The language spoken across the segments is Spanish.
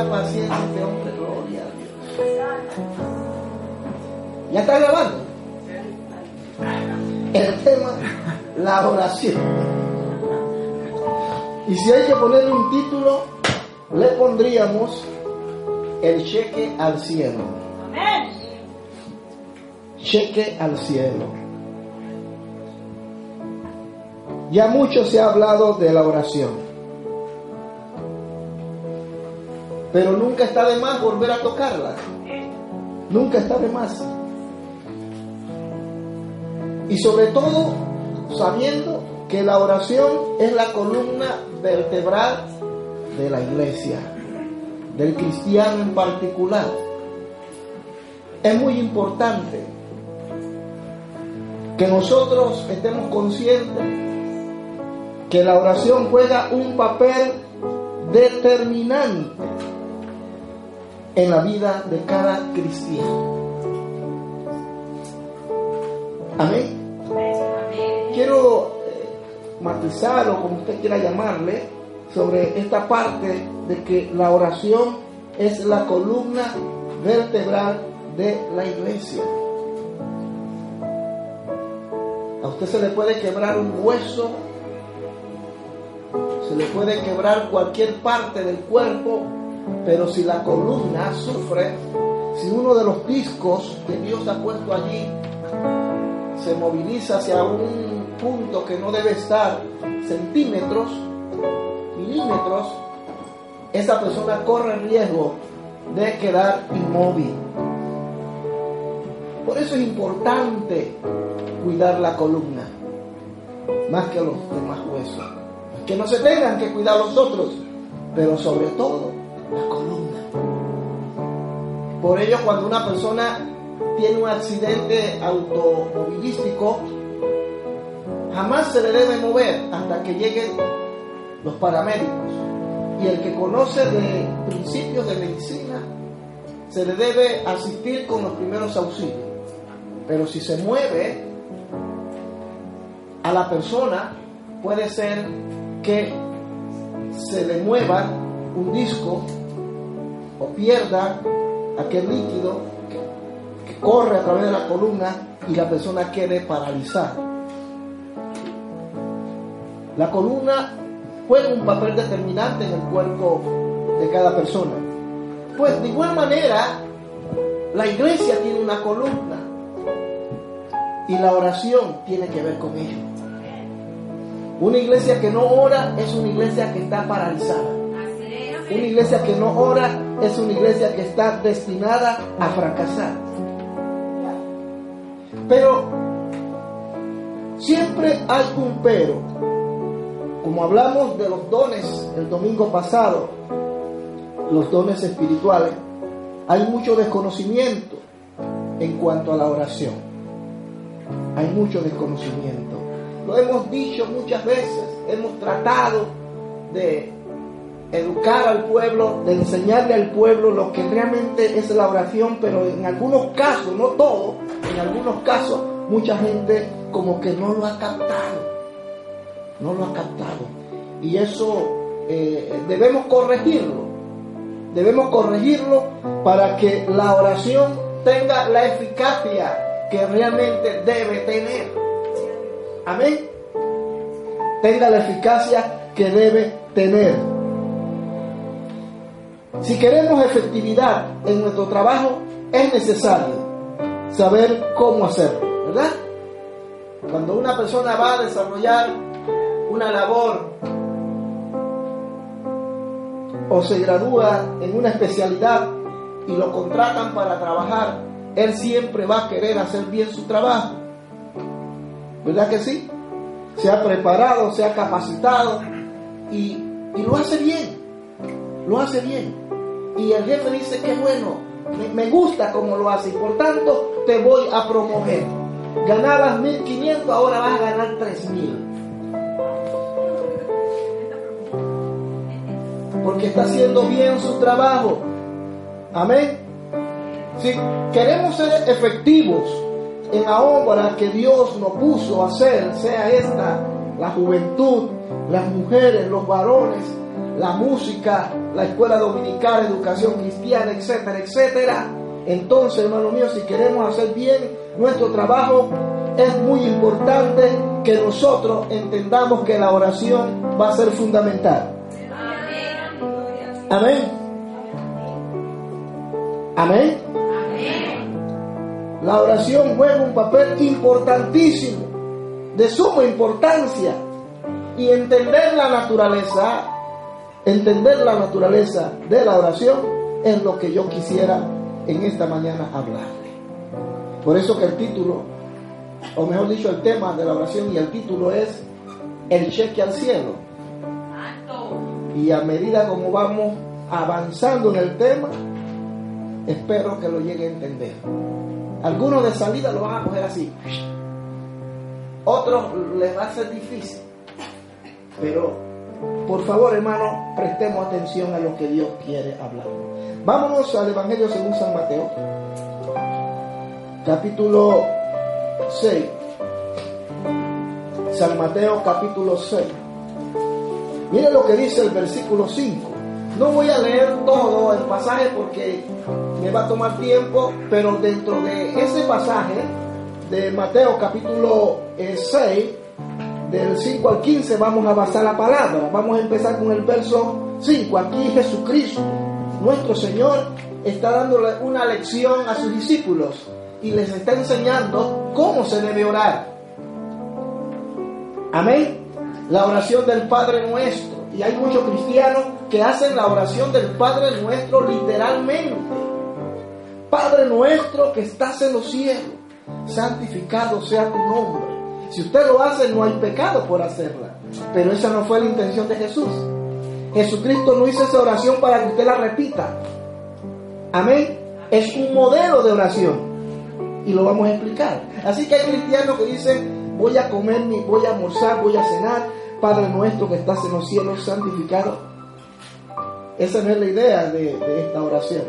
una paciencia este hombre, gloria a Dios. ¿Ya está grabando? El tema, la oración. Y si hay que ponerle un título, le pondríamos el cheque al cielo. Cheque al cielo. Ya mucho se ha hablado de la oración. Pero nunca está de más volver a tocarla. Nunca está de más. Y sobre todo sabiendo que la oración es la columna vertebral de la iglesia, del cristiano en particular. Es muy importante que nosotros estemos conscientes que la oración juega un papel determinante en la vida de cada cristiano. Amén. Quiero eh, matizar o como usted quiera llamarle sobre esta parte de que la oración es la columna vertebral de la iglesia. A usted se le puede quebrar un hueso, se le puede quebrar cualquier parte del cuerpo, pero si la columna sufre, si uno de los discos que Dios ha puesto allí se moviliza hacia un punto que no debe estar centímetros, milímetros, esa persona corre el riesgo de quedar inmóvil. Por eso es importante cuidar la columna, más que los demás huesos. Que no se tengan que cuidar los otros, pero sobre todo la columna. Por ello, cuando una persona tiene un accidente automovilístico, jamás se le debe mover hasta que lleguen los paramédicos. Y el que conoce de principios de medicina, se le debe asistir con los primeros auxilios. Pero si se mueve a la persona, puede ser que se le mueva un disco o pierda aquel líquido que corre a través de la columna y la persona quede paralizada. La columna juega un papel determinante en el cuerpo de cada persona. Pues de igual manera, la iglesia tiene una columna y la oración tiene que ver con ello. Una iglesia que no ora es una iglesia que está paralizada. Una iglesia que no ora es una iglesia que está destinada a fracasar. Pero siempre hay un pero. Como hablamos de los dones el domingo pasado, los dones espirituales, hay mucho desconocimiento en cuanto a la oración. Hay mucho desconocimiento. Lo hemos dicho muchas veces, hemos tratado de educar al pueblo, de enseñarle al pueblo lo que realmente es la oración, pero en algunos casos, no todo, en algunos casos mucha gente como que no lo ha captado, no lo ha captado. Y eso eh, debemos corregirlo, debemos corregirlo para que la oración tenga la eficacia que realmente debe tener. Amén. Tenga la eficacia que debe tener. Si queremos efectividad en nuestro trabajo, es necesario saber cómo hacerlo, ¿verdad? Cuando una persona va a desarrollar una labor o se gradúa en una especialidad y lo contratan para trabajar, él siempre va a querer hacer bien su trabajo. ¿Verdad que sí? Se ha preparado, se ha capacitado y, y lo hace bien. Lo hace bien. Y el jefe dice que bueno, me, gusta como lo hace y por tanto te voy a promover. Ganabas 1500, ahora vas a ganar 3000. Porque está haciendo bien su trabajo. Amén. Si queremos ser efectivos en la obra que Dios nos puso a hacer, sea esta la juventud, las mujeres, los varones, la música, la escuela dominical, educación cristiana, etcétera, etcétera. Entonces, hermano mío, si queremos hacer bien nuestro trabajo, es muy importante que nosotros entendamos que la oración va a ser fundamental. Amén. Amén. La oración juega un papel importantísimo, de suma importancia. Y entender la naturaleza, entender la naturaleza de la oración es lo que yo quisiera en esta mañana hablarle. Por eso que el título, o mejor dicho, el tema de la oración y el título es El cheque al cielo. Y a medida como vamos avanzando en el tema, espero que lo llegue a entender. Algunos de salida lo van a coger así. Otros les va a ser difícil. Pero, por favor, hermano, prestemos atención a lo que Dios quiere hablar. Vámonos al Evangelio según San Mateo, capítulo 6. San Mateo, capítulo 6. Mire lo que dice el versículo 5. No voy a leer todo el pasaje porque me va a tomar tiempo, pero dentro de ese pasaje de Mateo capítulo 6, eh, del 5 al 15, vamos a basar la palabra. Vamos a empezar con el verso 5. Aquí Jesucristo, nuestro Señor, está dándole una lección a sus discípulos y les está enseñando cómo se debe orar. Amén. La oración del Padre nuestro. Y hay muchos cristianos que hacen la oración del Padre nuestro literalmente. Padre nuestro que estás en los cielos, santificado sea tu nombre. Si usted lo hace, no hay pecado por hacerla. Pero esa no fue la intención de Jesús. Jesucristo no hizo esa oración para que usted la repita. Amén. Es un modelo de oración. Y lo vamos a explicar. Así que hay cristianos que dicen, voy a comer, voy a almorzar, voy a cenar, Padre nuestro que estás en los cielos, santificado. Esa no es la idea de, esta oración.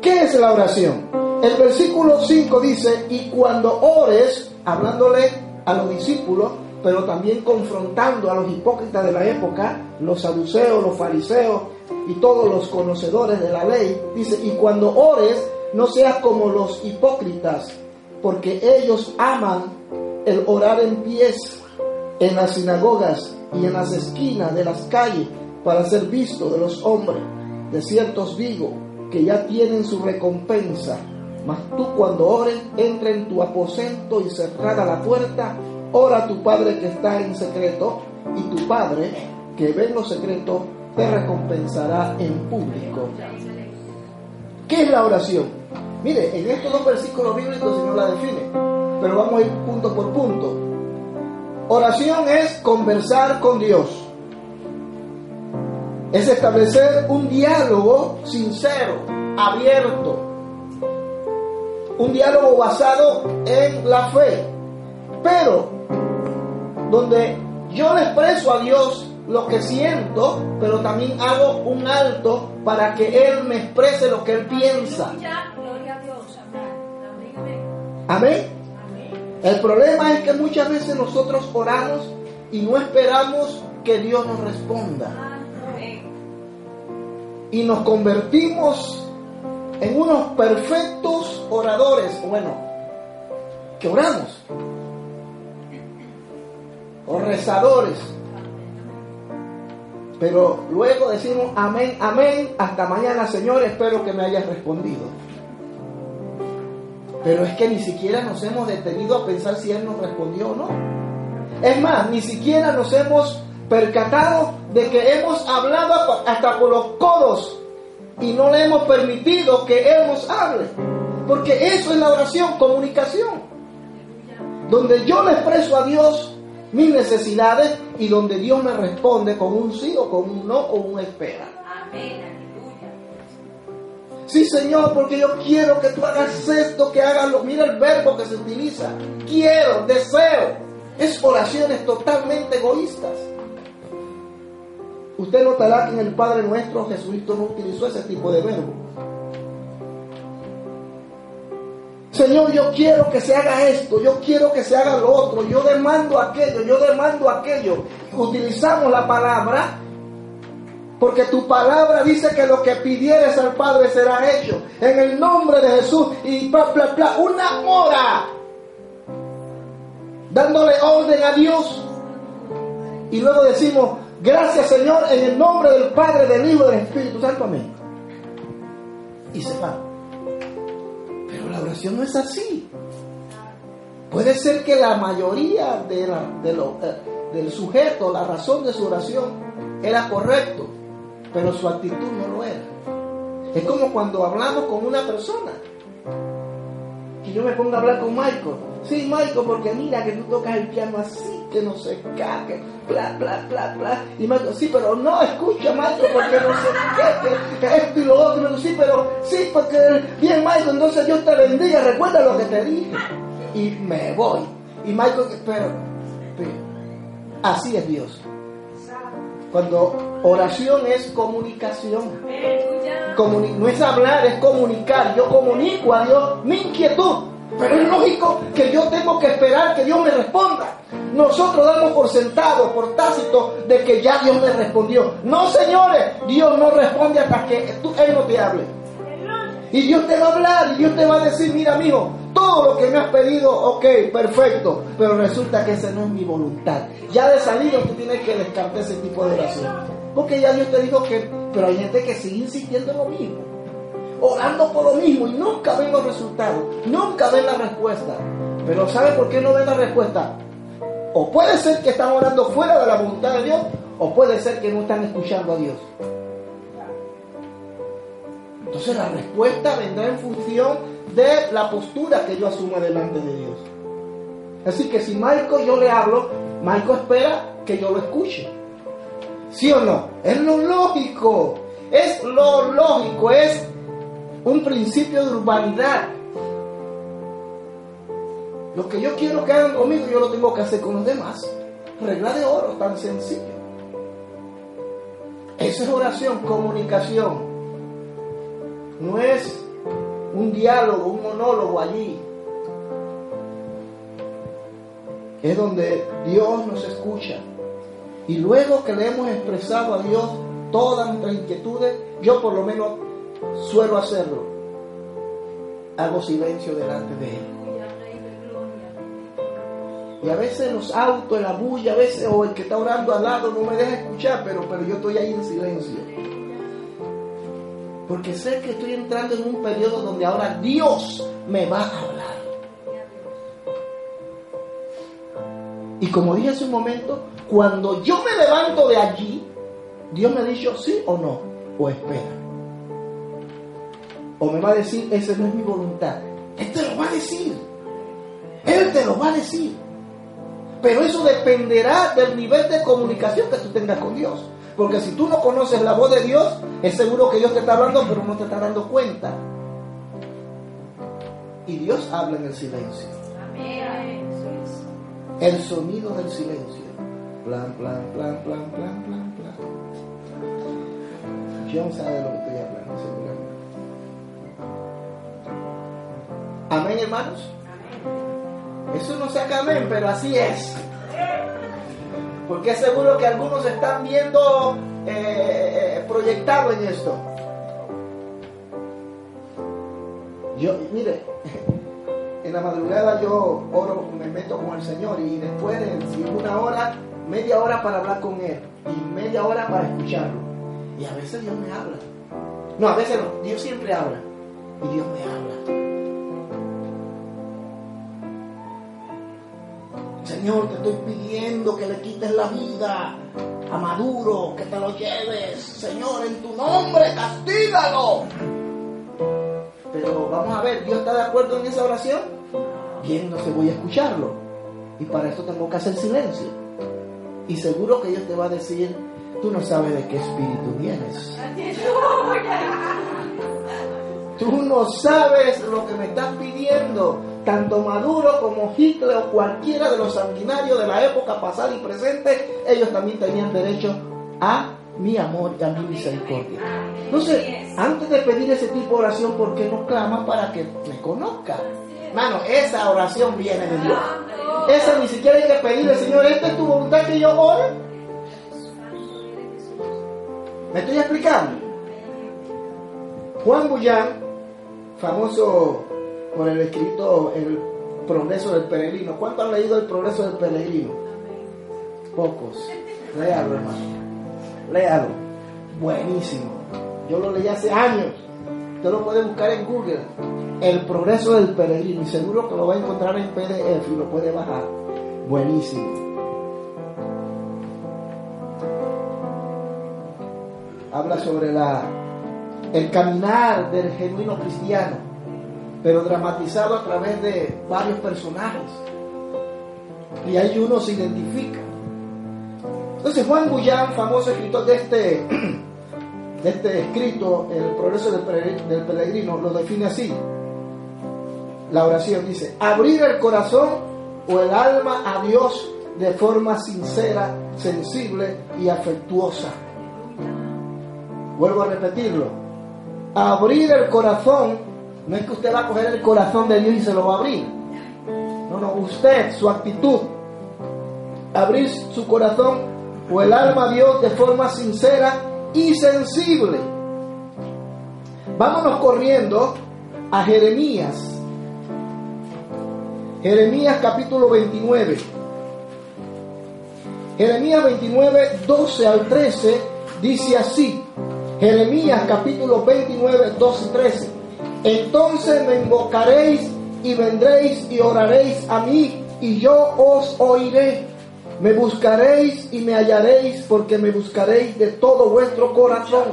¿Qué es la oración? El versículo 5 dice, y cuando ores, hablándole a los discípulos, pero también confrontando a los hipócritas de la época, los saduceos, los fariseos y todos los conocedores de la ley, dice, y cuando ores, no seas como los hipócritas, porque ellos aman el orar en pies en las sinagogas y en las esquinas de las calles para ser visto de los hombres. De ciertos digo que ya tienen su recompensa. Mas tú cuando ores, entra en tu aposento y cerrada la puerta, ora a tu Padre que está en secreto, y tu Padre que ve en lo secreto te recompensará en público. ¿Qué es la oración? Mire, en estos dos versículos bíblicos el Señor la define pero vamos a ir punto por punto. Oración es conversar con Dios. Es establecer un diálogo sincero, abierto. Un diálogo basado en la fe. Pero donde yo le expreso a Dios lo que siento, pero también hago un alto para que Él me exprese lo que Él piensa. Amén. El problema es que muchas veces nosotros oramos y no esperamos que Dios nos responda. Y nos convertimos en unos perfectos oradores, bueno, que oramos, o rezadores. Pero luego decimos amén, amén, hasta mañana Señor, espero que me hayas respondido. Pero es que ni siquiera nos hemos detenido a pensar si Él nos respondió o no. Es más, ni siquiera nos hemos percatado de que hemos hablado hasta por los codos y no le hemos permitido que Él nos hable. Porque eso es la oración, comunicación. Donde yo le expreso a Dios mis necesidades y donde Dios me responde con un sí o con un no o un espera. Amén. Sí, Señor, porque yo quiero que tú hagas esto, que hagas lo. Mira el verbo que se utiliza. Quiero, deseo. Es oraciones totalmente egoístas. Usted notará que en el Padre Nuestro Jesucristo no utilizó ese tipo de verbo. Señor, yo quiero que se haga esto, yo quiero que se haga lo otro, yo demando aquello, yo demando aquello. utilizamos la palabra porque tu palabra dice que lo que pidieres al Padre será hecho. En el nombre de Jesús. Y bla, bla. Una hora. Dándole orden a Dios. Y luego decimos, gracias Señor, en el nombre del Padre, del Hijo del Espíritu Santo. Amén. Y se va. Pero la oración no es así. Puede ser que la mayoría eh, del sujeto, la razón de su oración era correcto pero su actitud no lo era. Es como cuando hablamos con una persona. Que yo me pongo a hablar con Michael. Sí, Michael, porque mira que tú tocas el piano así, que no se cae, bla, bla, bla, bla. Y Michael, sí, pero no, escucha, Michael, porque no sé qué, que, esto y lo otro. sí, pero sí, porque bien, Michael, entonces Dios te bendiga, recuerda lo que te dije. Y me voy. Y Michael, pero, pero así es Dios. Cuando oración es comunicación. no es hablar, es comunicar. Yo comunico a Dios mi inquietud. Pero es lógico que yo tengo que esperar que Dios me responda. Nosotros damos por sentado, por tácito, de que ya Dios me respondió. No, señores, Dios no responde hasta que Él no te hable. Y Dios te va a hablar y Dios te va a decir, mira, amigo, todo lo que me has pedido, ok, perfecto, pero resulta que esa no es mi voluntad. Ya de salido tú tienes que descartar ese tipo de oración. Porque ya Dios te dijo que, pero hay gente que sigue insistiendo en lo mismo, orando por lo mismo y nunca ven los resultados, nunca ven la respuesta. Pero ¿sabe por qué no ven la respuesta? O puede ser que están orando fuera de la voluntad de Dios, o puede ser que no están escuchando a Dios. Entonces la respuesta vendrá en función de la postura que yo asuma delante de Dios. Así que si Marco yo le hablo, Marco espera que yo lo escuche. ¿Sí o no? Es lo lógico. Es lo lógico. Es un principio de urbanidad. Lo que yo quiero que hagan conmigo, yo lo tengo que hacer con los demás. Regla de oro, tan sencillo. Esa es oración, comunicación. No es un diálogo, un monólogo allí. Es donde Dios nos escucha. Y luego que le hemos expresado a Dios todas nuestras inquietudes, yo por lo menos suelo hacerlo. Hago silencio delante de Él. Y a veces los autos, la bulla, a veces, o el que está orando al lado no me deja escuchar, pero, pero yo estoy ahí en silencio. Porque sé que estoy entrando en un periodo donde ahora Dios me va a hablar. Y como dije hace un momento, cuando yo me levanto de allí, Dios me ha dicho sí o no, o espera. O me va a decir, esa no es mi voluntad. Él te lo va a decir. Él te lo va a decir. Pero eso dependerá del nivel de comunicación que tú tengas con Dios. Porque si tú no conoces la voz de Dios, es seguro que Dios te está hablando, pero no te está dando cuenta. Y Dios habla en el silencio. El sonido del silencio. Plan, plan, plan, plan, plan, plan, plan. Dios sabe lo Amén, hermanos. Eso no saca amén, pero así es. Porque seguro que algunos están viendo eh, eh, proyectado en esto. Yo, mire, en la madrugada yo oro, me meto con el Señor y después de una hora, media hora para hablar con Él y media hora para escucharlo. Y a veces Dios me habla. No, a veces no, Dios siempre habla. Y Dios me habla. Señor, te estoy pidiendo que le quites la vida a Maduro, que te lo lleves. Señor, en tu nombre, castígalo. Pero vamos a ver, ¿Dios está de acuerdo en esa oración? Bien, no se voy a escucharlo. Y para eso tengo que hacer silencio. Y seguro que Dios te va a decir, tú no sabes de qué espíritu vienes. Tú no sabes lo que me estás pidiendo tanto Maduro como Hitler o cualquiera de los sanguinarios de la época pasada y presente, ellos también tenían derecho a mi amor y a mi misericordia. Entonces, antes de pedir ese tipo de oración, ¿por qué no clamas para que me conozca? Mano, esa oración viene de Dios. Esa ni siquiera hay que pedirle, Señor, ¿esta es tu voluntad que yo ore? ¿Me estoy explicando? Juan Bullán, famoso por el escrito El progreso del peregrino. ¿Cuántos han leído El progreso del peregrino? Pocos. Léalo, hermano. Léalo. Buenísimo. Yo lo leí hace años. Usted lo puede buscar en Google. El progreso del peregrino. Y seguro que lo va a encontrar en PDF y lo puede bajar. Buenísimo. Habla sobre la, el caminar del genuino cristiano, pero dramatizado a través de varios personajes. Y ahí uno se identifica. Entonces Juan Bullán, famoso escritor de este, de este escrito, El progreso del peregrino, lo define así. La oración dice, abrir el corazón o el alma a Dios de forma sincera, sensible y afectuosa. Vuelvo a repetirlo. Abrir el corazón no es que usted va a coger el corazón de Dios y se lo va a abrir. No, no, usted, su actitud. Abrir su corazón o el alma a Dios de forma sincera y sensible. Vámonos corriendo a Jeremías. Jeremías capítulo 29. Jeremías 29, 12 al 13 dice así. Jeremías capítulo 29, 12 y 13. Entonces me invocaréis y vendréis y oraréis a mí y yo os oiré. Me buscaréis y me hallaréis porque me buscaréis de todo vuestro corazón.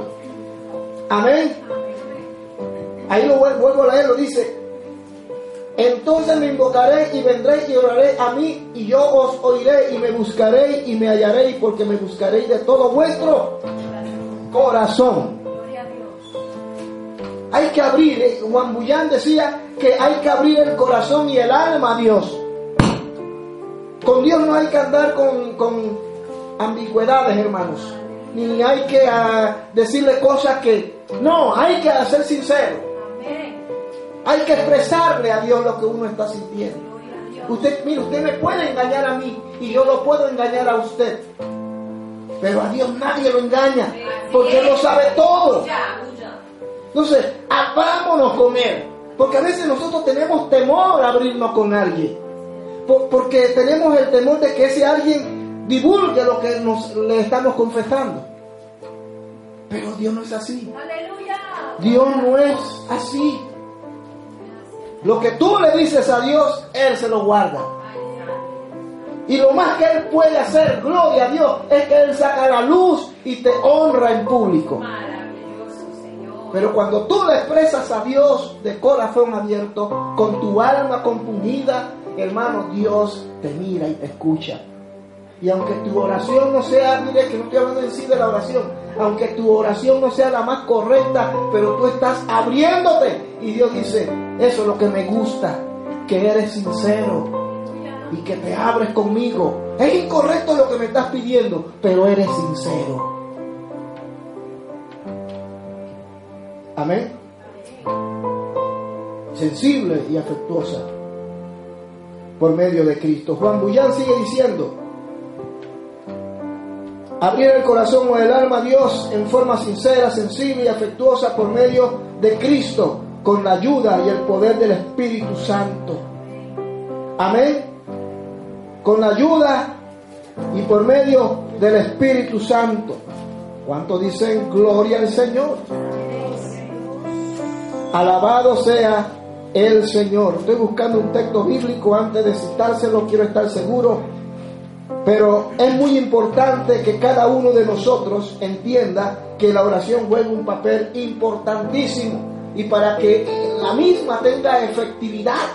Amén. Ahí lo vuelvo a leer, lo dice. Entonces me invocaré y vendré y oraré a mí y yo os oiré y me buscaré y me hallaréis porque me buscaréis de todo vuestro corazón. Hay que abrir, eh, Juan Bullán decía que hay que abrir el corazón y el alma a Dios. Con Dios no hay que andar con, ambigüedades, hermanos. Ni hay que ah, decirle cosas que... No, hay que ser sincero. Hay que expresarle a Dios lo que uno está sintiendo. Usted, usted me puede engañar a mí y yo lo puedo engañar a usted. Pero a Dios nadie lo engaña, porque Él lo sabe todo. Entonces, abrámonos con Él. Porque a veces nosotros tenemos temor a abrirnos con alguien porque tenemos el temor de que ese alguien divulgue lo que nos, le estamos confesando. Pero Dios no es así. Dios no es así. Lo que tú le dices a Dios, Él se lo guarda. Y lo más que Él puede hacer, gloria a Dios, es que Él saca la luz y te honra en público. Pero cuando tú le expresas a Dios de corazón abierto, con tu alma compungida, hermano, Dios te mira y te escucha. Y aunque tu oración no sea, mire que no estoy hablando en sí de la oración, aunque tu oración no sea la más correcta, pero tú estás abriéndote. Y Dios dice, eso es lo que me gusta, que eres sincero y que te abres conmigo. Es incorrecto lo que me estás pidiendo, pero eres sincero. Amén. Sensible y afectuosa por medio de Cristo. Juan Bullán sigue diciendo, abrir el corazón o el alma a Dios en forma sincera, sensible y afectuosa por medio de Cristo, con la ayuda y el poder del Espíritu Santo. Amén. Con la ayuda y por medio del Espíritu Santo. ¿Cuánto dicen gloria al Señor? Alabado sea el Señor. Estoy buscando un texto bíblico antes de citárselo, quiero estar seguro. Pero es muy importante que cada uno de nosotros entienda que la oración juega un papel importantísimo. Y para que la misma tenga efectividad,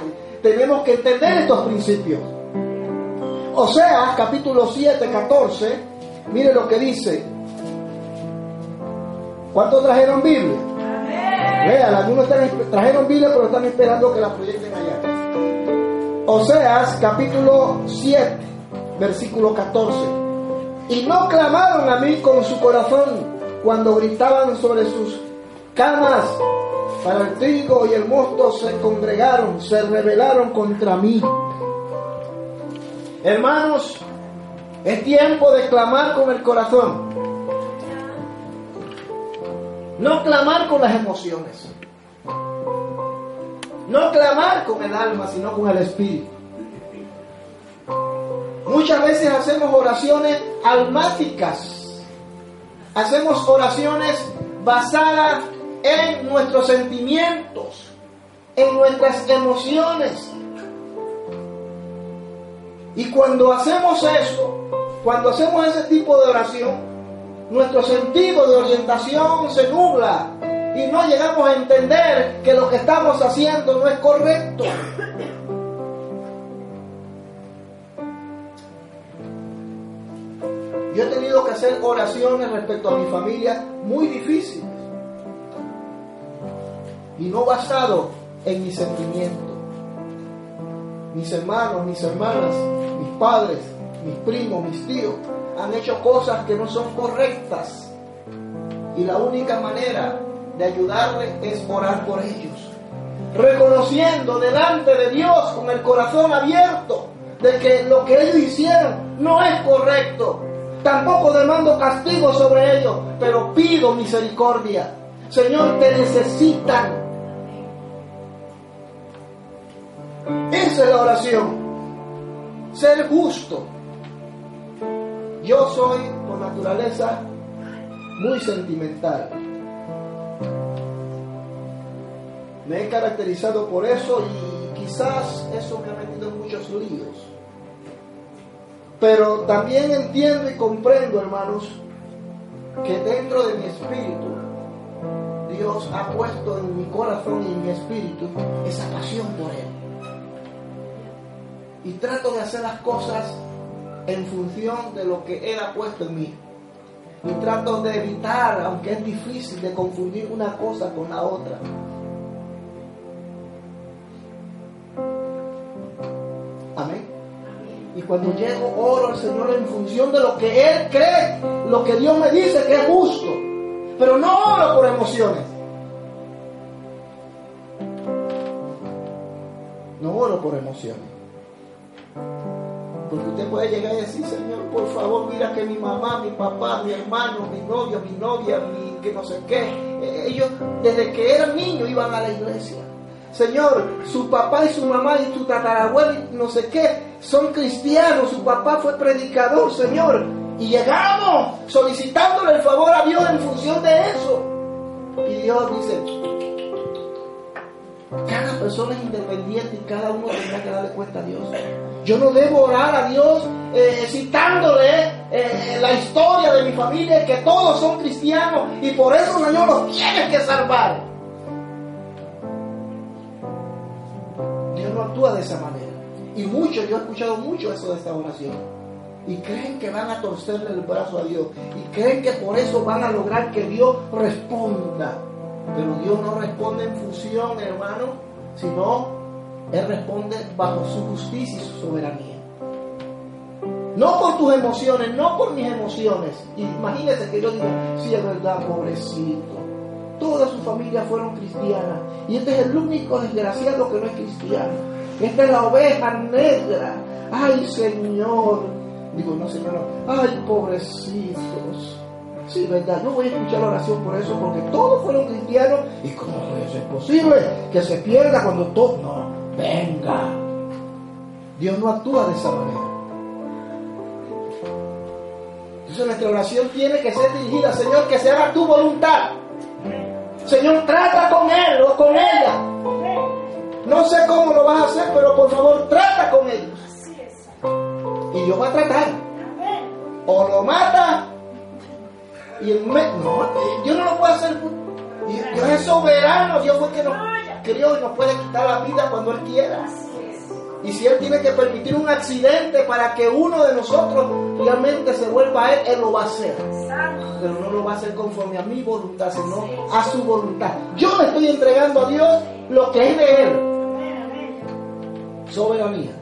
tenemos que entender estos principios. O sea, capítulo 7, 14, mire lo que dice. ¿Cuántos trajeron Biblia? Vean, algunos trajeron Biblia, pero están esperando que la proyecten allá. Oseas, capítulo 7, versículo 14. Y no clamaron a mí con su corazón cuando gritaban sobre sus camas para el trigo y el mosto se congregaron, se rebelaron contra mí. Hermanos, es tiempo de clamar con el corazón. No clamar con las emociones. No clamar con el alma, sino con el espíritu. Muchas veces hacemos oraciones almáticas. Hacemos oraciones basadas en nuestros sentimientos, en nuestras emociones. Y cuando hacemos eso, cuando hacemos ese tipo de oración, nuestro sentido de orientación se nubla y no llegamos a entender que lo que estamos haciendo no es correcto. Yo he tenido que hacer oraciones respecto a mi familia muy difíciles y no basado en mis sentimientos. Mis hermanos, mis hermanas, mis padres, mis primos, mis tíos han hecho cosas que no son correctas. Y la única manera de ayudarles es orar por ellos. Reconociendo delante de Dios con el corazón abierto de que lo que ellos hicieron no es correcto. Tampoco demando castigo sobre ellos, pero pido misericordia. Señor, te necesitan. Esa es la oración. Ser justo. Yo soy por naturaleza muy sentimental. Me he caracterizado por eso y quizás eso me ha metido en muchos líos. Pero también entiendo y comprendo, hermanos, que dentro de mi espíritu Dios ha puesto en mi corazón y en mi espíritu esa pasión por Él y trato de hacer las cosas en función de lo que Él ha puesto en mí. Y trato de evitar, aunque es difícil, de confundir una cosa con la otra. Amén. Y cuando llego, oro al Señor en función de lo que Él cree, lo que Dios me dice que es justo. Pero no oro por emociones. No oro por emociones. Porque usted puede llegar y decir, Señor, por favor, mira que mi mamá, mi papá, mi hermano, mi novio, mi novia, mi que no sé qué, eh, ellos desde que eran niños iban a la iglesia. Señor, su papá y su mamá y su tatarabuelo y no sé qué son cristianos, su papá fue predicador, Señor. Y llegamos solicitándole el favor a Dios en función de eso. Y Dios dice, cada persona es independiente y cada uno tendrá que darle cuenta a Dios. Yo no debo orar a Dios eh, citándole eh, la historia de mi familia, que todos son cristianos y por eso, Señor, los tienes que salvar. Dios no actúa de esa manera. Y muchos, yo he escuchado mucho eso de esta oración. Y creen que van a torcerle el brazo a Dios. Y creen que por eso van a lograr que Dios responda. Pero Dios no responde en función, hermano, sino Él responde bajo su justicia y su soberanía. No por tus emociones, no por mis emociones. Imagínese que yo diga, sí, es verdad, pobrecito. Toda su familia fueron cristianas. Y este es el único desgraciado que no es cristiano. Esta es la oveja negra. Ay, Señor. Digo, no, Señor. Ay, pobrecitos. Sí, verdad, no voy a escuchar la oración por eso, porque todos fueron cristianos y cómo eso es posible que se pierda cuando todo... No, venga. Dios no actúa de esa manera. Entonces nuestra oración tiene que ser dirigida, Señor, que se haga tu voluntad. Señor, trata con él o con ella. No sé cómo lo vas a hacer, pero por favor, trata con ellos. Y Dios va a tratar. O lo mata y el no, Dios no lo puede hacer. Dios es soberano, Dios fue que nos crió y nos puede quitar la vida cuando Él quiera. Y si Él tiene que permitir un accidente para que uno de nosotros realmente se vuelva a Él, Él lo va a hacer. Pero no lo va a hacer conforme a mi voluntad, sino a su voluntad. Yo le estoy entregando a Dios lo que es de Él. Soberanía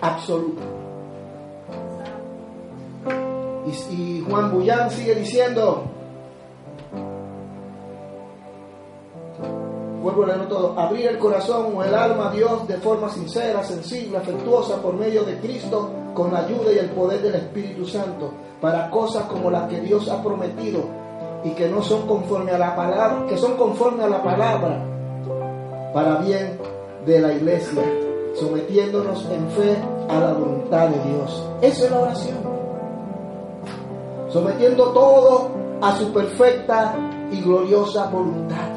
absoluta. Y, Juan Bullán sigue diciendo, vuelvo a leerlo todo, abrir el corazón o el alma a Dios de forma sincera, sensible, afectuosa por medio de Cristo, con la ayuda y el poder del Espíritu Santo, para cosas como las que Dios ha prometido y que no son conforme a la palabra, que son conforme a la palabra para bien de la iglesia, sometiéndonos en fe a la voluntad de Dios. Eso es la oración. Sometiendo todo a su perfecta y gloriosa voluntad.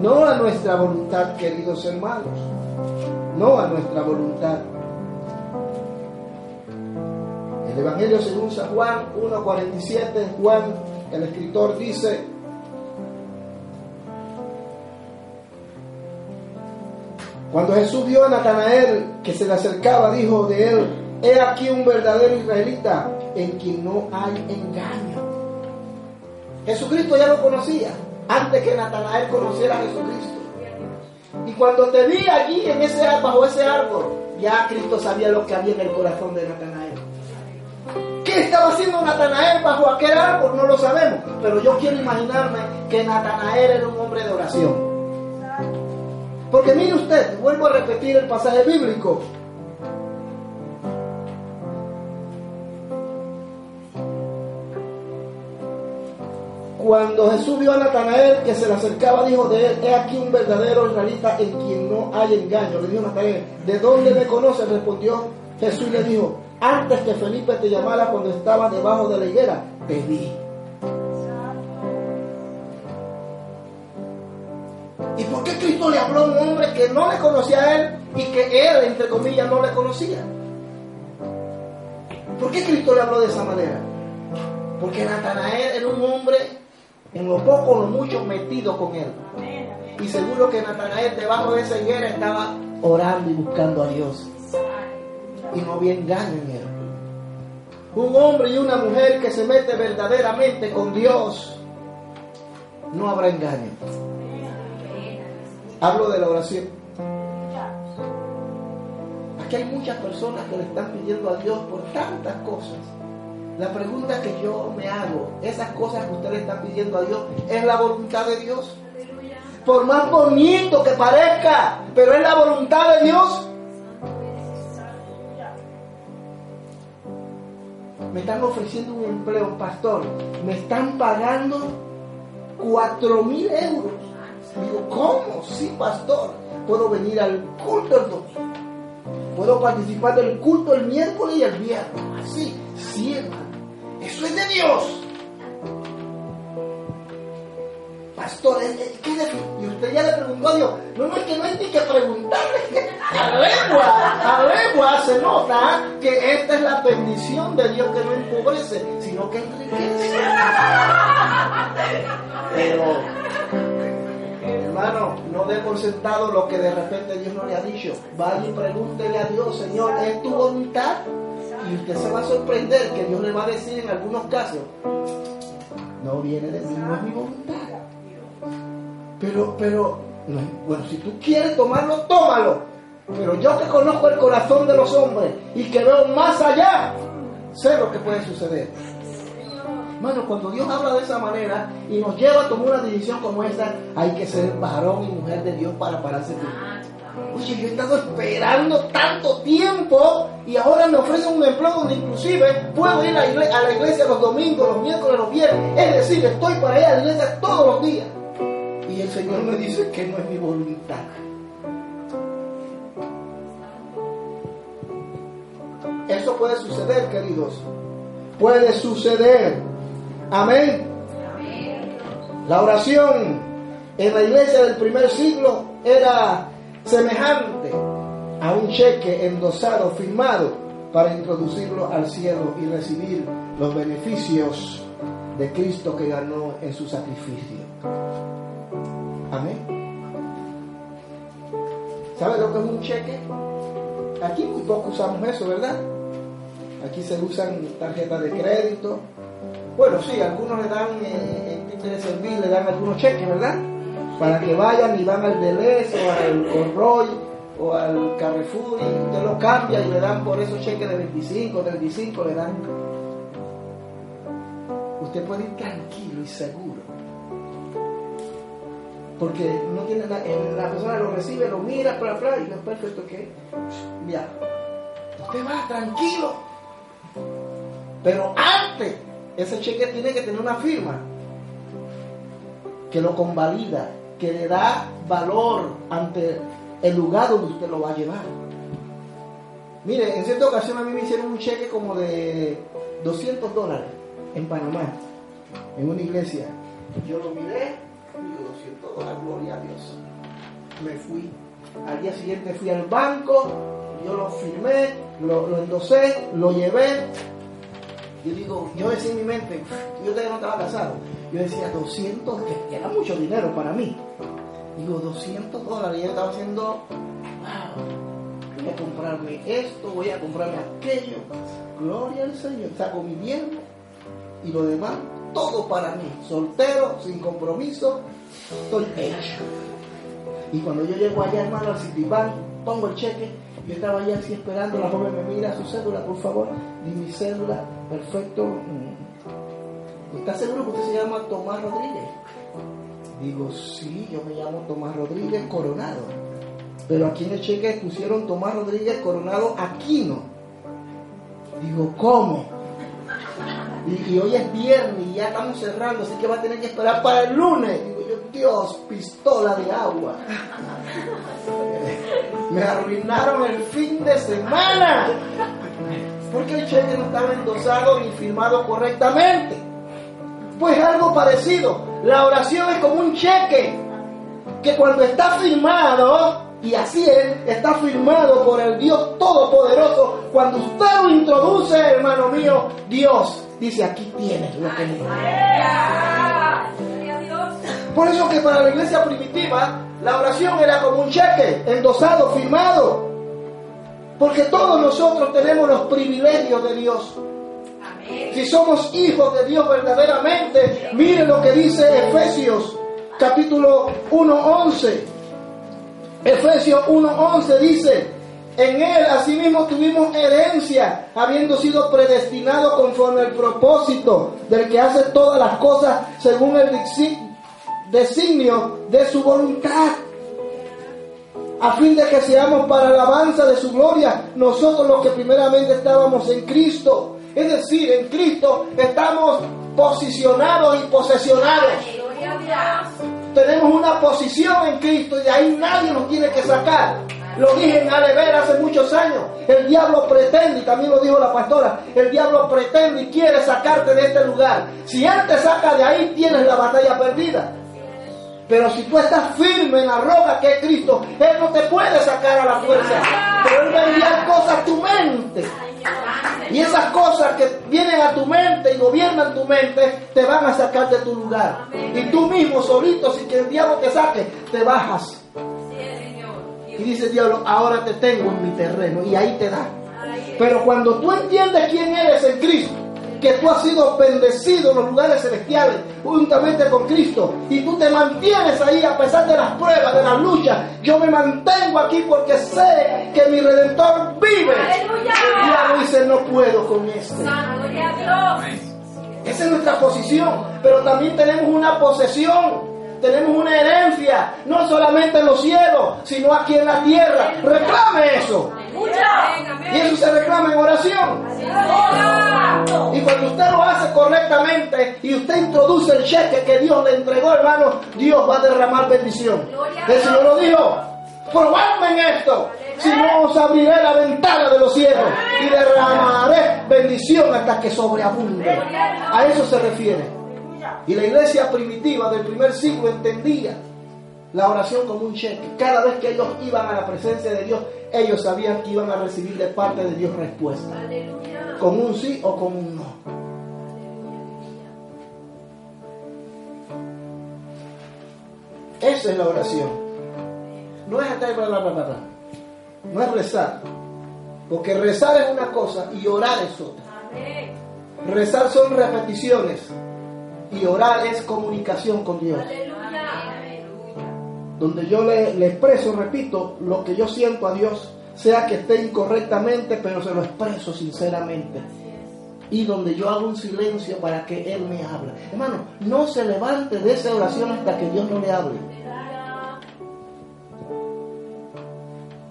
No a nuestra voluntad, queridos hermanos. No a nuestra voluntad. El Evangelio según San Juan 1.47, Juan, el escritor dice, cuando Jesús vio a Natanael que se le acercaba, dijo de él, he aquí un verdadero israelita en quien no hay engaño. Jesucristo ya lo conocía antes que Natanael conociera a Jesucristo. Y cuando te vi allí en ese bajo ese árbol, ya Cristo sabía lo que había en el corazón de Natanael. ¿Qué estaba haciendo Natanael bajo aquel árbol? No lo sabemos. Pero yo quiero imaginarme que Natanael era un hombre de oración. Porque mire usted, vuelvo a repetir el pasaje bíblico. Cuando Jesús vio a Natanael que se le acercaba, dijo de él, he aquí un verdadero israelita en quien no hay engaño. Le dijo Natanael, ¿de dónde me conoce? Respondió Jesús y le dijo, antes que Felipe te llamara cuando estaba debajo de la higuera, te vi. ¿Y por qué Cristo le habló a un hombre que no le conocía a él y que él, entre comillas, no le conocía? ¿Por qué Cristo le habló de esa manera? Porque Natanael era un hombre en lo poco o lo mucho metido con él. Y seguro que Natanael debajo de esa higuera estaba orando y buscando a Dios. Y no había engaño en él. Un hombre y una mujer que se mete verdaderamente con Dios, no habrá engaño. Hablo de la oración. Aquí hay muchas personas que le están pidiendo a Dios por tantas cosas. La pregunta que yo me hago, esas cosas que usted le está pidiendo a Dios, ¿es la voluntad de Dios? Por más bonito que parezca, pero es la voluntad de Dios. Me están ofreciendo un empleo, pastor. Me están pagando cuatro mil euros. Digo, ¿cómo? Sí, pastor. Puedo venir al culto el domingo. Puedo participar del culto el miércoles y el viernes. Así, sí, hermano. Eso es de Dios. Pastor, ¿qué Y usted ya le preguntó a Dios. No, no es que no hay ni que preguntarle. A lengua, a lengua se nota que esta es la bendición de Dios que no empobrece, sino que enriquece. Pero hermano, no dé por sentado lo que de repente Dios no le ha dicho. Vaya y pregúntele a Dios, Señor, ¿es tu voluntad? Y usted se va a sorprender que Dios le va a decir en algunos casos, no viene de mí, no es mi voluntad. Pero, pero, bueno, si tú quieres tomarlo, tómalo. Pero yo que conozco el corazón de los hombres y que veo más allá, sé lo que puede suceder. Hermano, cuando Dios habla de esa manera y nos lleva a tomar una decisión como esta, hay que ser varón y mujer de Dios para pararse Oye, yo he estado esperando tanto tiempo y ahora me ofrecen un empleo donde inclusive puedo ir a la iglesia los domingos, los miércoles, los viernes. Es decir, estoy para ir a la iglesia todos los días. Y el Señor me dice que no es mi voluntad. Eso puede suceder, queridos. Puede suceder. Amén. La oración en la iglesia del primer siglo era semejante a un cheque endosado, firmado, para introducirlo al cielo y recibir los beneficios de Cristo que ganó en su sacrificio. Amén. ¿Sabe lo que es un cheque? Aquí muy poco usamos eso, ¿verdad? Aquí se usan tarjetas de crédito, bueno, sí, algunos le dan, eh, en servir, le dan algunos cheques, ¿verdad? Para que vayan y van al Deleuze o al Roy o al Carrefour y usted lo cambia y le dan por esos cheques de 25, 35, le dan. Usted puede ir tranquilo y seguro. Porque no tiene la, persona lo recibe, lo mira, bla, bla, y es perfecto que ya. Usted va tranquilo. Pero antes ese cheque tiene que tener una firma que lo convalida, que le da valor ante el lugar donde usted lo va a llevar. Mire, en cierta ocasión a mí me hicieron un cheque como de 200 dólares en Panamá, en una iglesia. Yo lo miré, digo 200 dólares, gloria a Dios. Me fui. Al día siguiente fui al banco, yo lo firmé, lo, lo endosé, lo llevé. Yo digo, yo decía en mi mente, yo todavía no estaba casado, yo decía 200, que era mucho dinero para mí. Digo, 200 dólares, y yo estaba haciendo, wow, voy a comprarme esto, voy a comprarme aquello. Gloria al Señor, saco mi bien y lo demás, todo para mí. Soltero, sin compromiso, estoy hecho. Y cuando yo llego allá, hermano, al Citibank, pongo el cheque, yo estaba allá así esperando, la joven me mira su cédula, por favor, y mi cédula, perfecto. Mm. ¿Está seguro que usted se llama Tomás Rodríguez? Digo, sí, yo me llamo Tomás Rodríguez Coronado. Pero aquí en el cheque pusieron Tomás Rodríguez Coronado Aquino. Digo, ¿cómo? Y, y, hoy es viernes y ya estamos cerrando, así que va a tener que esperar para el lunes. Digo yo, Dios, pistola de agua. Me arruinaron el fin de semana. Porque el cheque no estaba endosado ni firmado correctamente. Pues algo parecido. La oración es como un cheque que cuando está firmado, y así es, está firmado por el Dios Todopoderoso, cuando usted lo introduce, hermano mío, Dios dice, aquí tienes lo que Por eso que para la iglesia primitiva, la oración era como un cheque, endosado, firmado. Porque todos nosotros tenemos los privilegios de Dios. Si somos hijos de Dios verdaderamente, miren lo que dice Efesios capítulo 1.11. Efesios 1.11 dice, en él asimismo tuvimos herencia, habiendo sido predestinados conforme al propósito del que hace todas las cosas según el designio de su voluntad a fin de que seamos para alabanza de su gloria, nosotros los que primeramente estábamos en Cristo. Es decir, en Cristo estamos posicionados y posesionados. Tenemos una posición en Cristo y de ahí nadie nos tiene que sacar. Lo dije en Alever hace muchos años. El diablo pretende, y también lo dijo la pastora, el diablo pretende y quiere sacarte de este lugar. Si él te saca de ahí, tienes la batalla perdida. Pero si tú estás firme en la roca que es Cristo, Él no te puede sacar a la fuerza. Pero Él va a enviar cosas a tu mente. Y esas cosas que vienen a tu mente y gobiernan tu mente, te van a sacar de tu lugar. Y tú mismo, solito, sin que el diablo te saque, te bajas. Y dice el diablo, ahora te tengo en mi terreno. Y ahí te da. Pero cuando tú entiendes quién eres en Cristo, que tú has sido bendecido en los lugares celestiales juntamente con Cristo y tú te mantienes ahí a pesar de las pruebas, de las luchas. Yo me mantengo aquí porque sé que mi redentor vive. Y ya dice, no puedo con este. Esa es nuestra posición, pero también tenemos una posesión tenemos una herencia, no solamente en los cielos, sino aquí en la tierra. Reclame eso. Y eso se reclama en oración. Y cuando usted lo hace correctamente y usted introduce el cheque que Dios le entregó, hermano, Dios va a derramar bendición. El Señor lo dijo, probadme en esto. Si no os abriré la ventana de los cielos y derramaré bendición hasta que sobreabunde. A eso se refiere. Y la iglesia primitiva del primer siglo entendía la oración como un cheque. Cada vez que ellos iban a la presencia de Dios, ellos sabían que iban a recibir de parte de Dios respuesta. Con un sí o con un no. Esa es la oración. No es bla, bla, bla, bla. No es rezar. Porque rezar es una cosa y orar es otra. Rezar son repeticiones y orar es comunicación con Dios donde yo le, expreso, repito, lo que yo siento a Dios, sea que esté incorrectamente, pero se lo expreso sinceramente. Y donde yo hago un silencio para que Él me hable. Hermano, no se levante de esa oración hasta que Dios no le hable.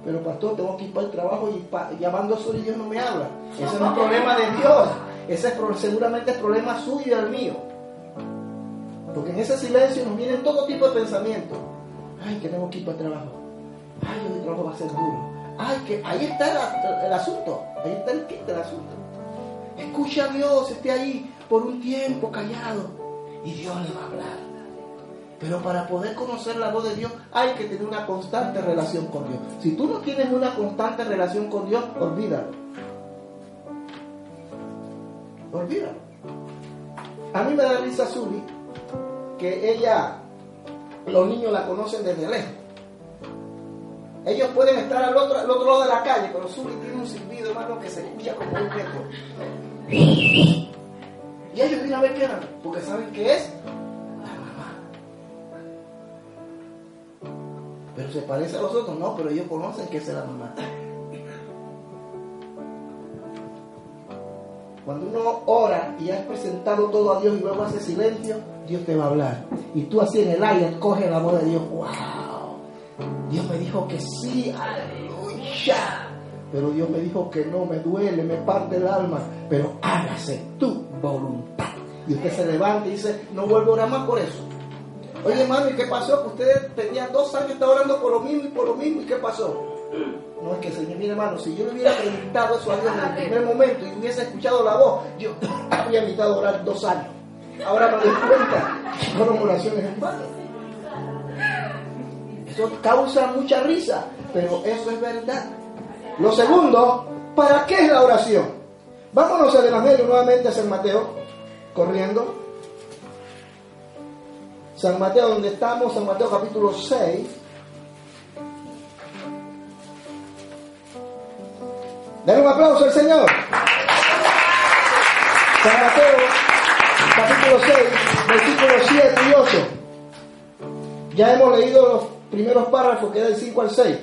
Pero pastor, tengo que ir para el trabajo y llamando a y Dios no me habla. Ese no es problema de Dios. ese es seguramente es problema suyo y el mío. Porque en ese silencio nos vienen todo tipo de pensamientos. Ay, que tengo que ir para el trabajo. Ay, el trabajo va a ser duro. Ay, que ahí está el, asunto. Ahí está el kit del asunto. Escucha a Dios, esté ahí por un tiempo callado. Y Dios le va a hablar. Pero para poder conocer la voz de Dios hay que tener una constante relación con Dios. Si tú no tienes una constante relación con Dios, olvídalo. Olvídalo. A mí me da risa Zuli que ella, los niños la conocen desde lejos. Ellos pueden estar al otro, otro lado de la calle, pero Zuli tiene un silbido, hermano, que se escucha como un eco. Y ellos vienen a ver qué eran, porque saben que es Pero se parece a los otros, no, pero ellos conocen que es la mamá. Cuando uno ora y has presentado todo a Dios y luego hace silencio, Dios te va a hablar. Y tú así en el aire coges la voz de Dios. ¡Wow! Dios me dijo que sí, aleluya. Pero Dios me dijo que no, me duele, me parte el alma. Pero hágase tu voluntad. Y usted se levanta y dice, no vuelvo a orar más por eso. Oye, hermano, ¿y qué pasó? Que usted tenía dos años, estaba orando por lo mismo y por lo mismo, ¿y qué pasó? No es que Señor, mire hermano, si yo le hubiera preguntado eso a Dios en el primer momento y hubiese escuchado la voz, yo habría invitado a orar dos años. Ahora me doy cuenta que fueron oraciones en vano. Eso causa mucha risa, pero eso es verdad. Lo segundo, ¿para qué es la oración? Vámonos al Evangelio nuevamente a San Mateo, corriendo. San Mateo, donde estamos, San Mateo capítulo 6. Den un aplauso al Señor. San Mateo capítulo 6, versículos 7 y 8. Ya hemos leído los primeros párrafos que del 5 al 6.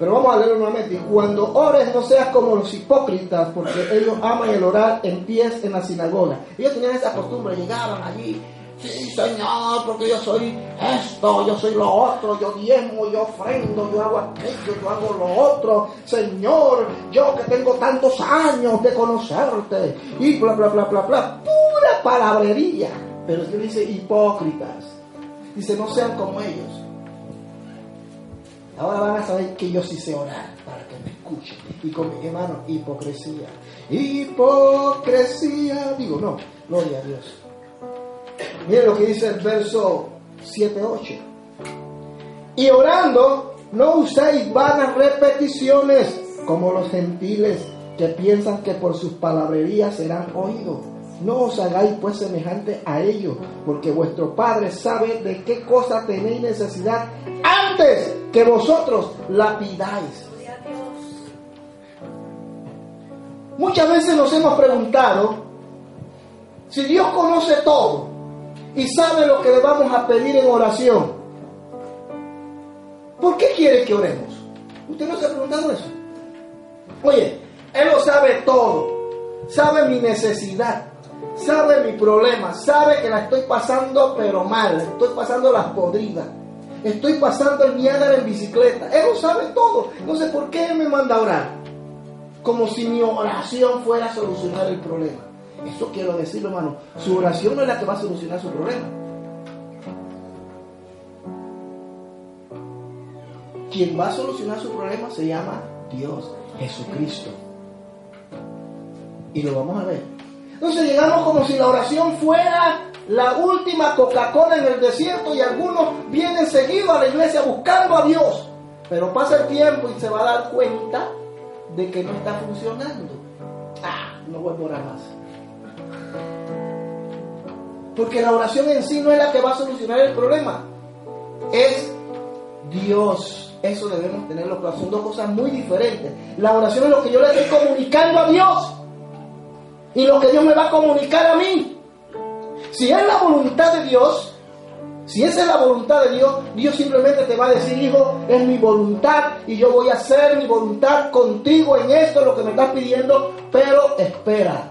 Pero vamos a leerlo nuevamente. Cuando ores no seas como los hipócritas, porque ellos aman el orar en pies en la sinagoga. Ellos tenían esa costumbre, llegaban allí. Sí, Señor, porque yo soy esto, yo soy lo otro, yo diezmo, yo ofrendo, yo hago aquello, yo hago lo otro. Señor, yo que tengo tantos años de conocerte. Y bla, bla, bla, bla, bla. Pura palabrería. Pero Dios dice hipócritas. Dice, no sean como ellos Ahora van a saber que yo sí sé orar para que me escuchen. Y con mi hermano, hipocresía. Hipocresía. Digo, no, gloria a Dios. Miren lo que dice el verso 7-8. Y orando, no uséis vanas repeticiones como los gentiles que piensan que por sus palabrerías serán oídos. No os hagáis pues semejante a ellos, porque vuestro Padre sabe de qué cosa tenéis necesidad antes que vosotros la pidáis. Muchas veces nos hemos preguntado si Dios conoce todo y sabe lo que le vamos a pedir en oración. ¿Por qué quiere que oremos? ¿Usted no se ha preguntado eso? Oye, Él lo sabe todo, sabe mi necesidad, sabe mi problema, sabe que la estoy pasando pero mal, estoy pasando las podridas. Estoy pasando el Niágara en bicicleta. Él lo sabe todo. Sé por qué me manda a orar. Como si mi oración fuera a solucionar el problema. Eso quiero decirlo, hermano. Su oración no es la que va a solucionar su problema. Quien va a solucionar su problema se llama Dios, Jesucristo. Y lo vamos a ver. Entonces llegamos como si la oración fuera la última Coca-Cola en el desierto y algunos vienen seguidos a la iglesia buscando a Dios. Pero pasa el tiempo y se va a dar cuenta de que no está funcionando. Ah, no vuelvo a orar más. Porque la oración en sí no es la que va a solucionar el problema. Es Dios. Eso debemos tenerlo claro. Son dos cosas muy diferentes. La oración es lo que yo le estoy comunicando a Dios. Y lo que Dios me va a comunicar a mí. Si es la voluntad de Dios, si esa es la voluntad de Dios, Dios simplemente te va a decir, hijo, es mi voluntad y yo voy a hacer mi voluntad contigo en esto, lo que me estás pidiendo, pero espera.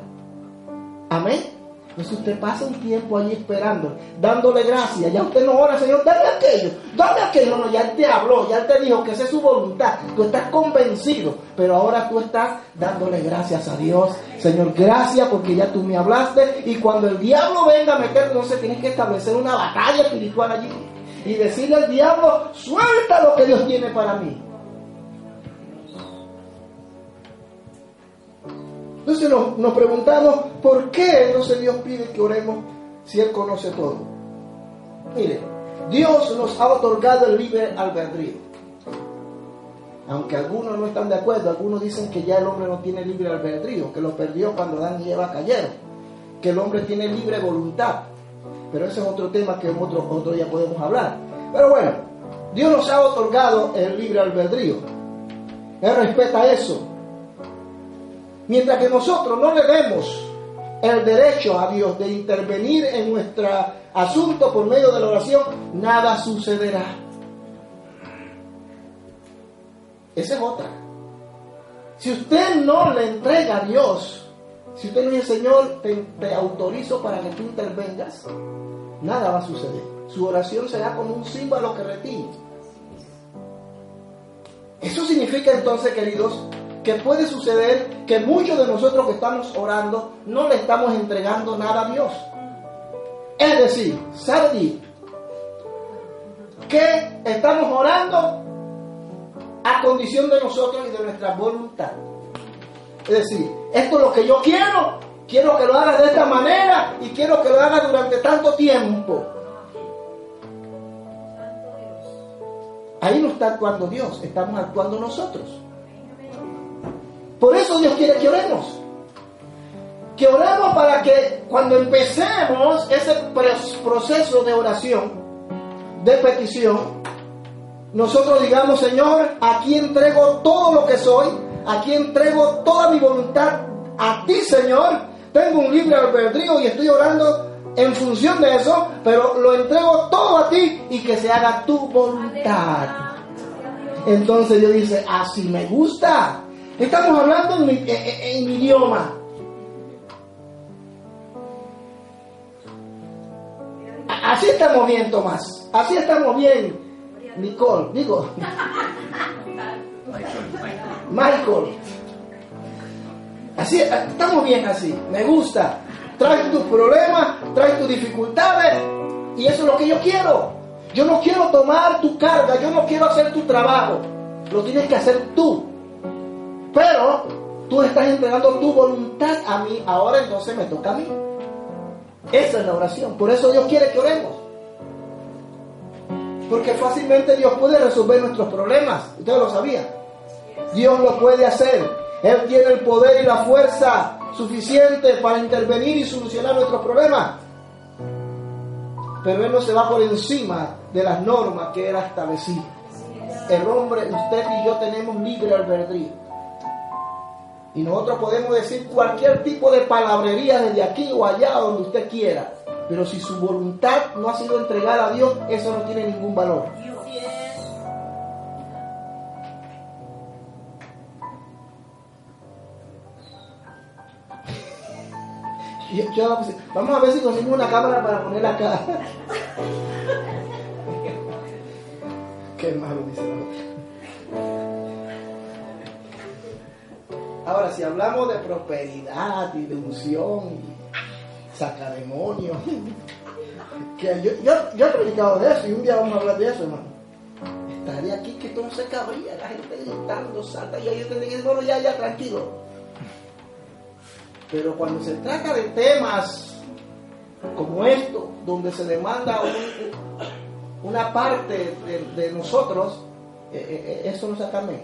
Amén. Entonces usted pasa un tiempo ahí esperando, dándole gracias. Ya usted no ora, Señor, dame aquello, dame aquello. No, ya Él te habló, ya Él te dijo que esa es su voluntad. Tú estás convencido, pero ahora tú estás dándole gracias a Dios. Señor, gracias porque ya tú me hablaste. Y cuando el diablo venga a meter, entonces tienes que establecer una batalla espiritual allí. Y decirle al diablo, suelta lo que Dios tiene para mí. Entonces nos, preguntamos, ¿por qué entonces Dios pide que oremos si Él conoce todo? Mire, Dios nos ha otorgado el libre albedrío. Aunque algunos no están de acuerdo, algunos dicen que ya el hombre no tiene libre albedrío, que lo perdió cuando Dan y Eva cayeron, que el hombre tiene libre voluntad. Pero ese es otro tema que otro, otro día podemos hablar. Pero bueno, Dios nos ha otorgado el libre albedrío. Él respeta eso. Mientras que nosotros no le demos el derecho a Dios de intervenir en nuestro asunto por medio de la oración, nada sucederá. Esa es otra. Si usted no le entrega a Dios, si usted no dice, Señor, te, autorizo para que tú intervengas, nada va a suceder. Su oración será como un símbolo que retire. Eso significa entonces, queridos, que puede suceder que muchos de nosotros que estamos orando no le estamos entregando nada a Dios. Es decir, ¿sabe que estamos orando a condición de nosotros y de nuestra voluntad. Es decir, esto es lo que yo quiero, quiero que lo haga de esta manera y quiero que lo haga durante tanto tiempo. Ahí no está actuando Dios, estamos actuando nosotros. Por eso Dios quiere que oremos. Que oremos para que cuando empecemos ese proceso de oración, de petición, nosotros digamos, Señor, aquí entrego todo lo que soy, aquí entrego toda mi voluntad a ti, Señor. Tengo un libre albedrío y estoy orando en función de eso, pero lo entrego todo a ti y que se haga tu voluntad. Entonces Dios dice, así me gusta. Estamos hablando en mi, idioma. Así estamos bien, Tomás. Así estamos bien, Nicole. Digo. Michael. Así, estamos bien así. Me gusta. Trae tus problemas, trae tus dificultades. Y eso es lo que yo quiero. Yo no quiero tomar tu carga, yo no quiero hacer tu trabajo. Lo tienes que hacer tú. Pero tú estás entregando tu voluntad a mí, ahora entonces me toca a mí. Esa es la oración. Por eso Dios quiere que oremos. Porque fácilmente Dios puede resolver nuestros problemas. Ustedes lo sabían. Dios lo puede hacer. Él tiene el poder y la fuerza suficiente para intervenir y solucionar nuestros problemas. Pero Él no se va por encima de las normas que Él ha establecido. El hombre, usted y yo tenemos libre albedrío. Y nosotros podemos decir cualquier tipo de palabrería desde aquí o allá donde usted quiera. Pero si su voluntad no ha sido entregada a Dios, eso no tiene ningún valor. vamos a ver si conseguimos una cámara para ponerla acá. Qué malo dice la Ahora, si hablamos de prosperidad y de unción, saca demonios, que yo, yo, he predicado de eso y un día vamos a hablar de eso, hermano. Estaría aquí que todo se cabría, la gente gritando, salta, y yo que decir, bueno, ya, ya, tranquilo. Pero cuando se trata de temas como esto, donde se demanda una parte de, nosotros, eh, eh, eh, eso no se cambia.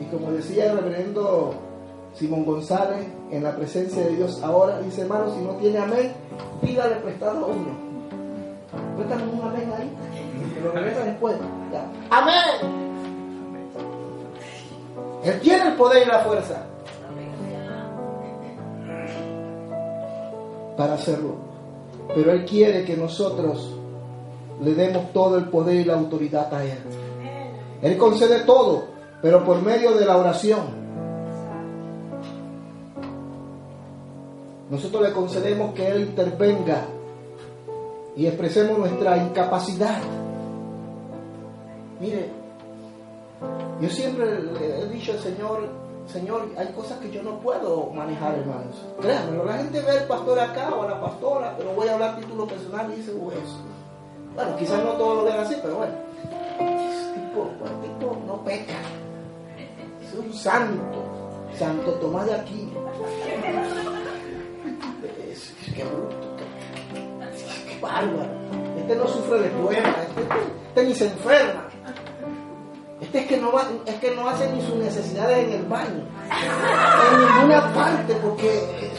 Y como decía el reverendo Simón González, en la presencia de Dios ahora, dice hermano, si no tiene amén, pídale prestado uno. Préstame un amén ahí, que lo regresa después. Amén. Él tiene el poder y la fuerza para hacerlo. Pero Él quiere que nosotros le demos todo el poder y la autoridad a Él. Él concede todo, pero por medio de la oración. nosotros le concedemos que Él intervenga y expresemos nuestra incapacidad. Mire, yo siempre le he dicho al Señor, Señor, hay cosas que yo no puedo manejar, hermanos. Créanme, la gente ve al pastor acá o a la pastora, pero voy a hablar título personal y dice, pues, bueno, quizás no todos lo vean así, pero bueno, este tipo, este tipo no peca. Es un santo, Santo Tomás de aquí. qué bruto, qué, bárbaro. Este no sufre de poema, este, este, ni se enferma. Este es que, no va, es que no hace ni sus necesidades en el baño, en ninguna parte, porque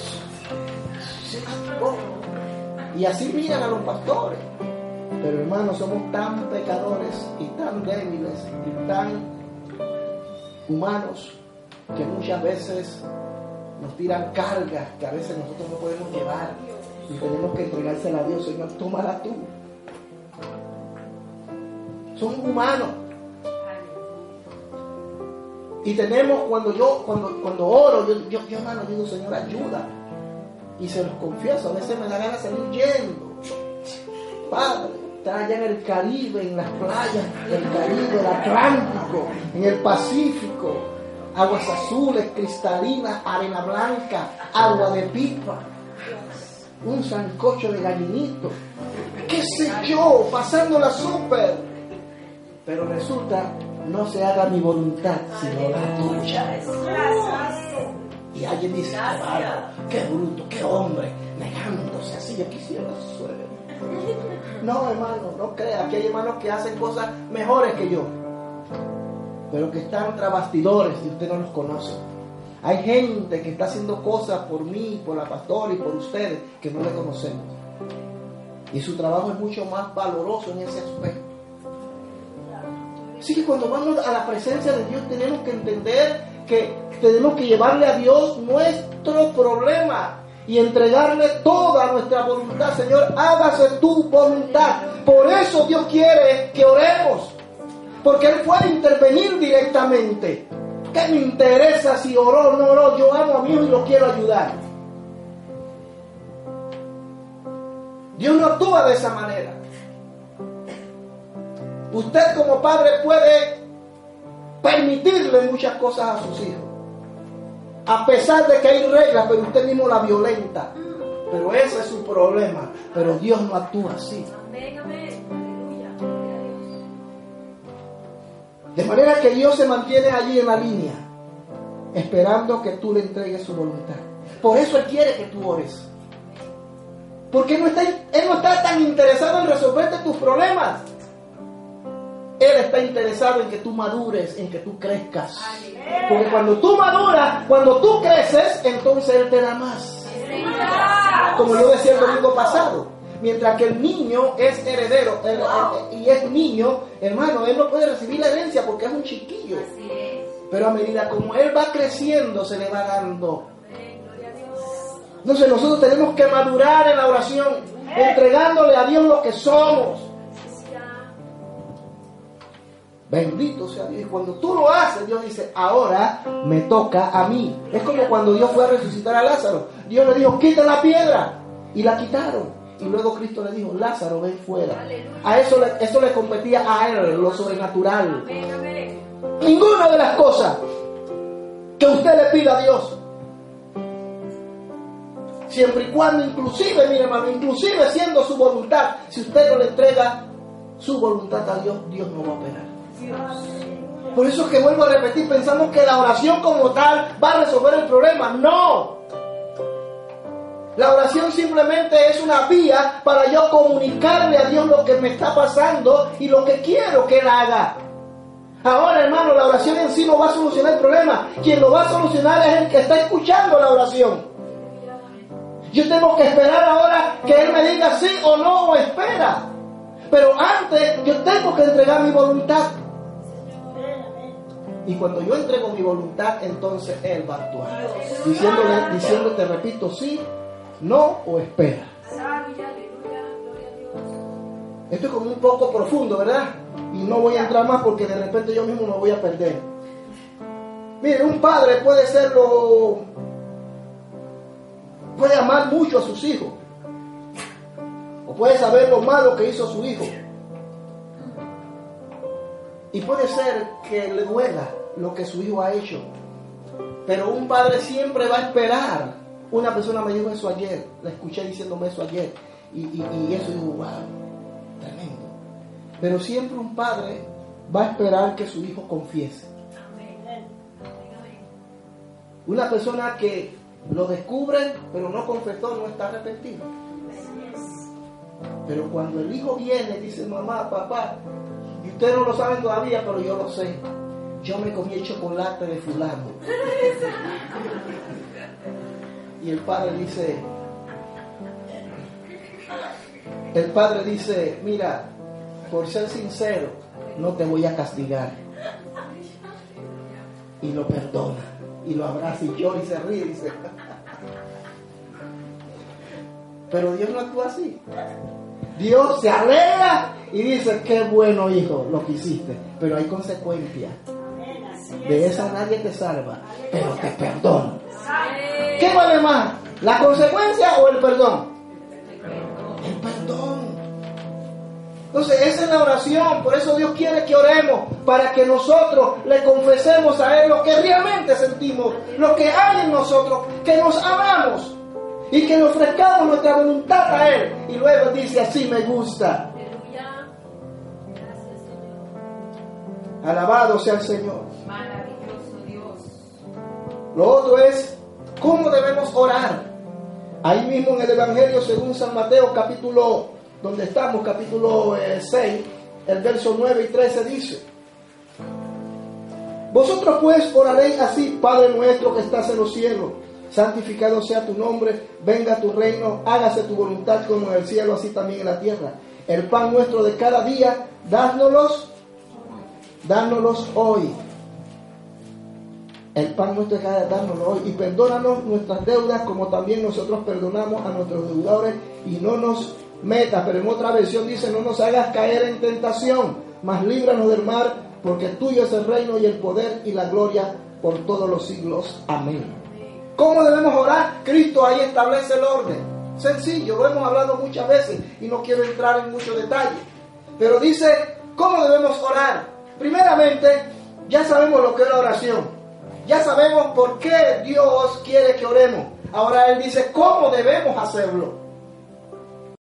y así miran a los pastores. Pero hermanos, somos tan pecadores y tan débiles y tan humanos que muchas veces nos tiran cargas que a veces nosotros no podemos llevar y tenemos que entregársela a Dios. Señor, tómala tú. Somos humanos. Y tenemos, cuando yo, cuando, cuando oro, yo, yo, yo hermano, digo, Señor, ayuda. Y se los confieso, a veces me da ganas de salir yendo. Padre, está allá en el Caribe, en las playas del Caribe, el Atlántico, en el Pacífico, aguas azules, cristalinas, arena blanca, agua de pipa, un sancocho de gallinito, qué sé yo, pasándola súper. Pero resulta, no se haga mi voluntad, sino la tuya. Y alguien dice, qué, qué bruto, qué hombre, negándose así, yo quisiera suerte. No, hermano, no crea que hay hermanos que hacen cosas mejores que yo, pero que están tras bastidores y usted no los conoce. Hay gente que está haciendo cosas por mí, por la pastora y por ustedes que no le conocemos. Y su trabajo es mucho más valoroso en ese aspecto. Así que cuando vamos a la presencia de Dios tenemos que entender que tenemos que llevarle a Dios nuestro problema y entregarle toda nuestra voluntad. Señor, hágase tu voluntad. Por eso Dios quiere que oremos. Porque Él puede intervenir directamente. ¿Qué me interesa si oró o no oró? Yo amo a mi hijo y lo quiero ayudar. Dios no actúa de esa manera. Usted como padre puede permitirle muchas cosas a sus hijos. A pesar de que hay reglas, pero usted mismo la violenta. Pero ese es su problema. Pero Dios no actúa así. De manera que Dios se mantiene allí en la línea, esperando que tú le entregues su voluntad. Por eso Él quiere que tú ores. Porque no está, Él no está tan interesado en resolverte tus problemas. Él está interesado en que tú madures, en que tú crezcas. Porque cuando tú maduras, cuando tú creces, entonces Él te da más. Como yo decía el domingo pasado, mientras que el niño es heredero y es niño, hermano, él no puede recibir la herencia porque es un chiquillo. Pero a medida como él va creciendo, se le va dando. Entonces nosotros tenemos que madurar en la oración, entregándole a Dios lo que somos. Bendito sea Dios. Y cuando tú lo haces, Dios dice, ahora me toca a mí. Es como cuando Dios fue a resucitar a Lázaro. Dios le dijo, quita la piedra. Y la quitaron. Y luego Cristo le dijo, Lázaro, ven fuera. A eso eso le competía a él, lo sobrenatural. Ninguna de las cosas que usted le pida a Dios. Siempre y cuando, inclusive, mire hermano, inclusive siendo su voluntad, si usted no le entrega su voluntad a Dios, Dios no va a operar. Por eso es que vuelvo a repetir, pensamos que la oración como tal va a resolver el problema. No. La oración simplemente es una vía para yo comunicarle a Dios lo que me está pasando y lo que quiero que Él haga. Ahora, hermano, la oración en sí no va a solucionar el problema. Quien lo va a solucionar es el que está escuchando la oración. Yo tengo que esperar ahora que Él me diga sí o no o espera. Pero antes yo tengo que entregar mi voluntad. Y cuando yo entrego mi voluntad, entonces Él va a actuar. Diciéndole, diciéndote, repito, sí, no o espera. Esto es como un poco profundo, ¿verdad? Y no voy a entrar más porque de repente yo mismo me voy a perder. Mire, un padre puede ser lo... puede amar mucho a sus hijos. O puede saber lo malo que hizo su hijo. Y puede ser que le duela lo que su hijo ha hecho. Pero un padre siempre va a esperar. Una persona me dijo eso ayer, la escuché diciéndome eso ayer. Y, y eso digo, wow, tremendo. Pero siempre un padre va a esperar que su hijo confiese. Una persona que lo descubre, pero no confesó, no está arrepentido. Pero cuando el hijo viene, dice, mamá, papá, y ustedes no lo saben todavía, pero yo lo sé. Yo me comí el chocolate de fulano. Y el padre dice, el padre dice, mira, por ser sincero, no te voy a castigar. Y lo perdona, y lo abraza y llora y se ríe. Dice. Pero Dios no actúa así. Dios se alegra y dice, qué bueno hijo lo que hiciste, pero hay consecuencias. De esa nadie te salva, pero te perdona. ¿Qué vale más? ¿La consecuencia o el perdón? El perdón. Entonces, esa es la oración. Por eso Dios quiere que oremos, para que nosotros le confesemos a Él lo que realmente sentimos, lo que hay en nosotros, que nos amamos y que le ofrezcamos nuestra voluntad a Él. Y luego dice, así me gusta. Alabado sea el Señor. Maravilloso Dios. Lo otro es, ¿cómo debemos orar? Ahí mismo en el Evangelio según San Mateo capítulo donde estamos, capítulo 6, eh, el verso 9 y 13 dice, Vosotros pues oraréis así, Padre nuestro que estás en los cielos, santificado sea tu nombre, venga tu reino, hágase tu voluntad como en el cielo, así también en la tierra. El pan nuestro de cada día, dánoslos, dánoslos hoy. El pan nuestro de cada día, dánoslo hoy. Y perdónanos nuestras deudas como también nosotros perdonamos a nuestros deudores y no nos meta, pero en otra versión dice, no nos hagas caer en tentación, mas líbranos del mar, porque tuyo es el reino y el poder y la gloria por todos los siglos. Amén. ¿Cómo debemos orar? Cristo ahí establece el orden. Sencillo, lo hemos hablado muchas veces y no quiero entrar en mucho detalle. Pero dice, ¿cómo debemos orar? Primeramente, ya sabemos lo que es la oración. Ya sabemos por qué Dios quiere que oremos. Ahora Él dice, ¿cómo debemos hacerlo?